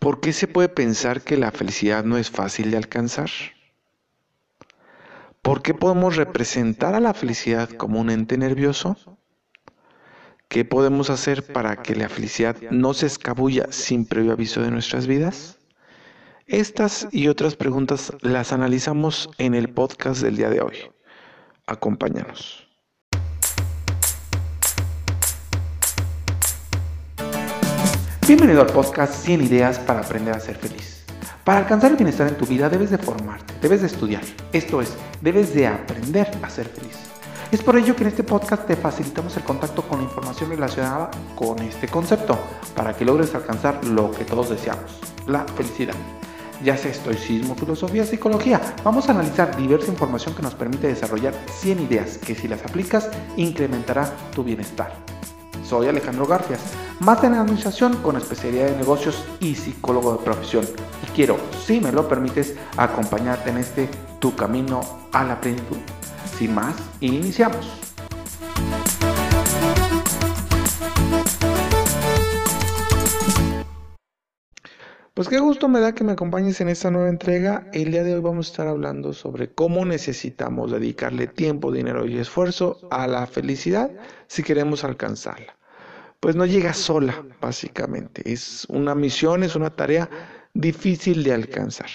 ¿Por qué se puede pensar que la felicidad no es fácil de alcanzar? ¿Por qué podemos representar a la felicidad como un ente nervioso? ¿Qué podemos hacer para que la felicidad no se escabulla sin previo aviso de nuestras vidas? Estas y otras preguntas las analizamos en el podcast del día de hoy. Acompáñanos. Bienvenido al podcast 100 ideas para aprender a ser feliz. Para alcanzar el bienestar en tu vida debes de formarte, debes de estudiar. Esto es, debes de aprender a ser feliz. Es por ello que en este podcast te facilitamos el contacto con la información relacionada con este concepto, para que logres alcanzar lo que todos deseamos, la felicidad. Ya sea estoicismo, filosofía, psicología, vamos a analizar diversa información que nos permite desarrollar 100 ideas que si las aplicas incrementará tu bienestar. Soy Alejandro Garfias, máster en administración con especialidad en negocios y psicólogo de profesión. Y quiero, si me lo permites, acompañarte en este tu camino a la plenitud. Sin más, iniciamos. Pues qué gusto me da que me acompañes en esta nueva entrega. El día de hoy vamos a estar hablando sobre cómo necesitamos dedicarle tiempo, dinero y esfuerzo a la felicidad si queremos alcanzarla pues no llega sola, básicamente. Es una misión, es una tarea difícil de alcanzar.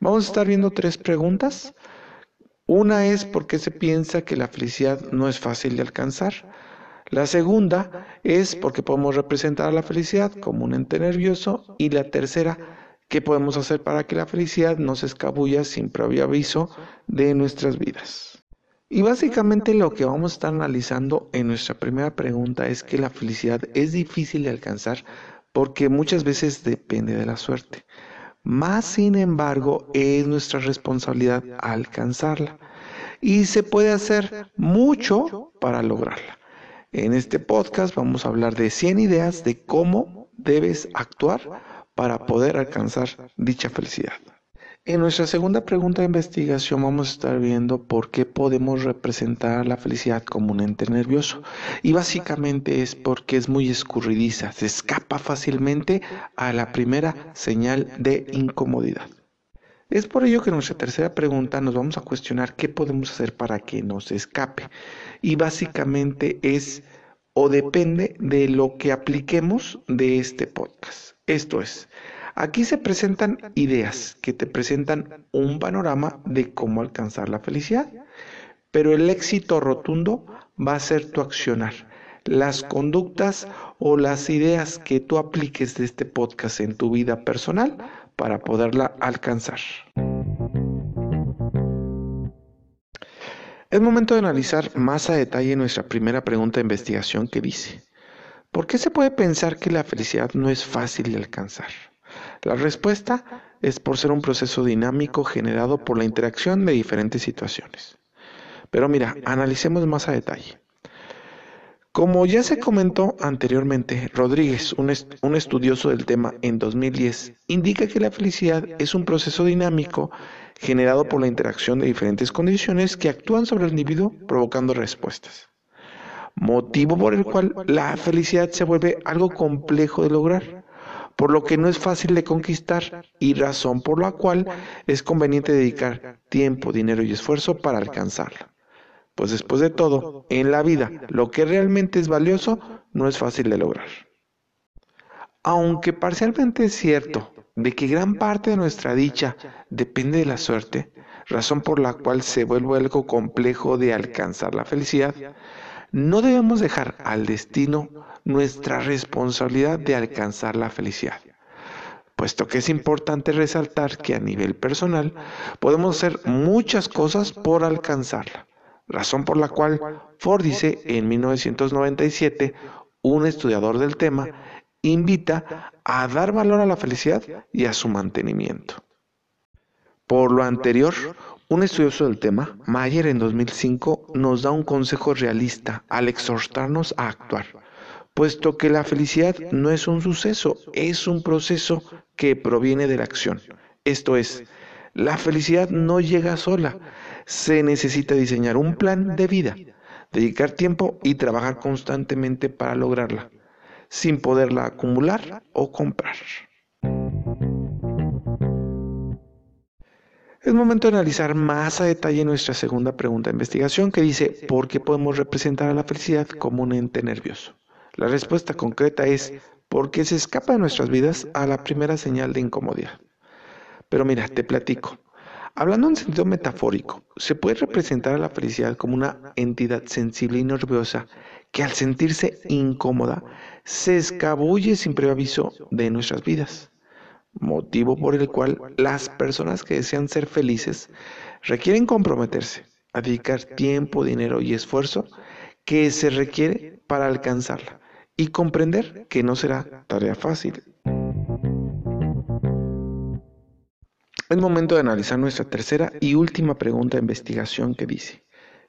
Vamos a estar viendo tres preguntas. Una es por qué se piensa que la felicidad no es fácil de alcanzar. La segunda es porque podemos representar a la felicidad como un ente nervioso. Y la tercera, ¿qué podemos hacer para que la felicidad no se escabulla sin previo aviso de nuestras vidas? Y básicamente lo que vamos a estar analizando en nuestra primera pregunta es que la felicidad es difícil de alcanzar porque muchas veces depende de la suerte. Más sin embargo, es nuestra responsabilidad alcanzarla. Y se puede hacer mucho para lograrla. En este podcast vamos a hablar de 100 ideas de cómo debes actuar para poder alcanzar dicha felicidad. En nuestra segunda pregunta de investigación vamos a estar viendo por qué podemos representar la felicidad como un ente nervioso. Y básicamente es porque es muy escurridiza, se escapa fácilmente a la primera señal de incomodidad. Es por ello que en nuestra tercera pregunta nos vamos a cuestionar qué podemos hacer para que no se escape. Y básicamente es o depende de lo que apliquemos de este podcast. Esto es, Aquí se presentan ideas que te presentan un panorama de cómo alcanzar la felicidad, pero el éxito rotundo va a ser tu accionar. Las conductas o las ideas que tú apliques de este podcast en tu vida personal para poderla alcanzar. Es momento de analizar más a detalle nuestra primera pregunta de investigación que dice, ¿por qué se puede pensar que la felicidad no es fácil de alcanzar? La respuesta es por ser un proceso dinámico generado por la interacción de diferentes situaciones. Pero mira, analicemos más a detalle. Como ya se comentó anteriormente, Rodríguez, un, estudioso del tema en 2010, indica que la felicidad es un proceso dinámico generado por la interacción de diferentes condiciones que actúan sobre el individuo provocando respuestas. Motivo por el cual la felicidad se vuelve algo complejo de lograr, por lo que no es fácil de conquistar y razón por la cual es conveniente dedicar tiempo, dinero y esfuerzo para alcanzarla. Pues después de todo, en la vida, lo que realmente es valioso no es fácil de lograr. Aunque parcialmente es cierto de que gran parte de nuestra dicha depende de la suerte, razón por la cual se vuelve algo complejo de alcanzar la felicidad, no debemos dejar al destino nuestra responsabilidad de alcanzar la felicidad, puesto que es importante resaltar que a nivel personal podemos hacer muchas cosas por alcanzarla, razón por la cual Ford dice en 1997, un estudiador del tema, invita a dar valor a la felicidad y a su mantenimiento. Por lo anterior, un estudioso del tema, Mayer en 2005, nos da un consejo realista al exhortarnos a actuar, puesto que la felicidad no es un suceso, es un proceso que proviene de la acción. Esto es, la felicidad no llega sola, se necesita diseñar un plan de vida, dedicar tiempo y trabajar constantemente para lograrla, sin poderla acumular o comprar. Es momento de analizar más a detalle nuestra segunda pregunta de investigación que dice, ¿por qué podemos representar a la felicidad como un ente nervioso? La respuesta concreta es, porque se escapa de nuestras vidas a la primera señal de incomodidad. Pero mira, te platico. Hablando en sentido metafórico, se puede representar a la felicidad como una entidad sensible y nerviosa que al sentirse incómoda se escabulle sin previo aviso de nuestras vidas, motivo por el cual las personas que desean ser felices requieren comprometerse a dedicar tiempo, dinero y esfuerzo que se requiere para alcanzarla y comprender que no será tarea fácil. Es momento de analizar nuestra tercera y última pregunta de investigación que dice,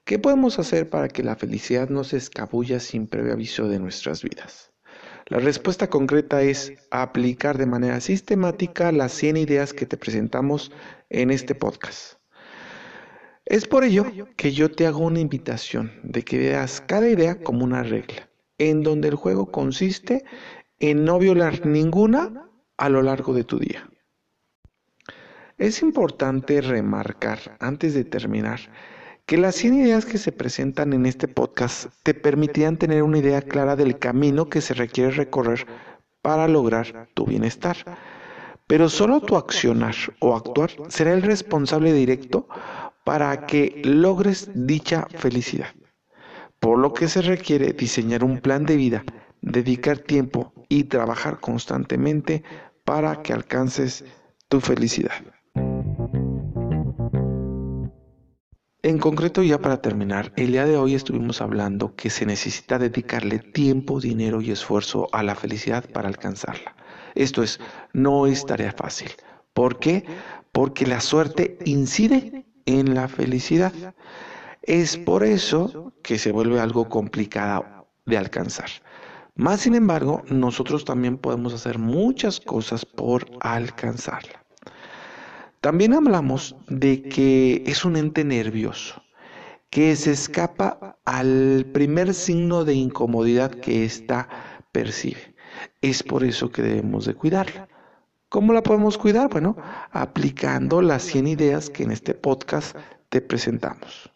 ¿Qué podemos hacer para que la felicidad no se escabulla sin previo aviso de nuestras vidas? La respuesta concreta es aplicar de manera sistemática las 100 ideas que te presentamos en este podcast. Es por ello que yo te hago una invitación de que veas cada idea como una regla, en donde el juego consiste en no violar ninguna a lo largo de tu día. Es importante remarcar, antes de terminar, que las 100 ideas que se presentan en este podcast te permitirán tener una idea clara del camino que se requiere recorrer para lograr tu bienestar. Pero solo tu accionar o actuar será el responsable directo para que logres dicha felicidad. Por lo que se requiere diseñar un plan de vida, dedicar tiempo y trabajar constantemente para que alcances tu felicidad. En concreto, ya para terminar, el día de hoy estuvimos hablando que se necesita dedicarle tiempo, dinero y esfuerzo a la felicidad para alcanzarla. Esto es, no es tarea fácil. ¿Por qué? Porque la suerte incide en la felicidad. Es por eso que se vuelve algo complicado de alcanzar. Más sin embargo, nosotros también podemos hacer muchas cosas por alcanzarla. También hablamos de que es un ente nervioso, que se escapa al primer signo de incomodidad que ésta percibe. Es por eso que debemos de cuidarla. ¿Cómo la podemos cuidar? Bueno, aplicando las 100 ideas que en este podcast te presentamos.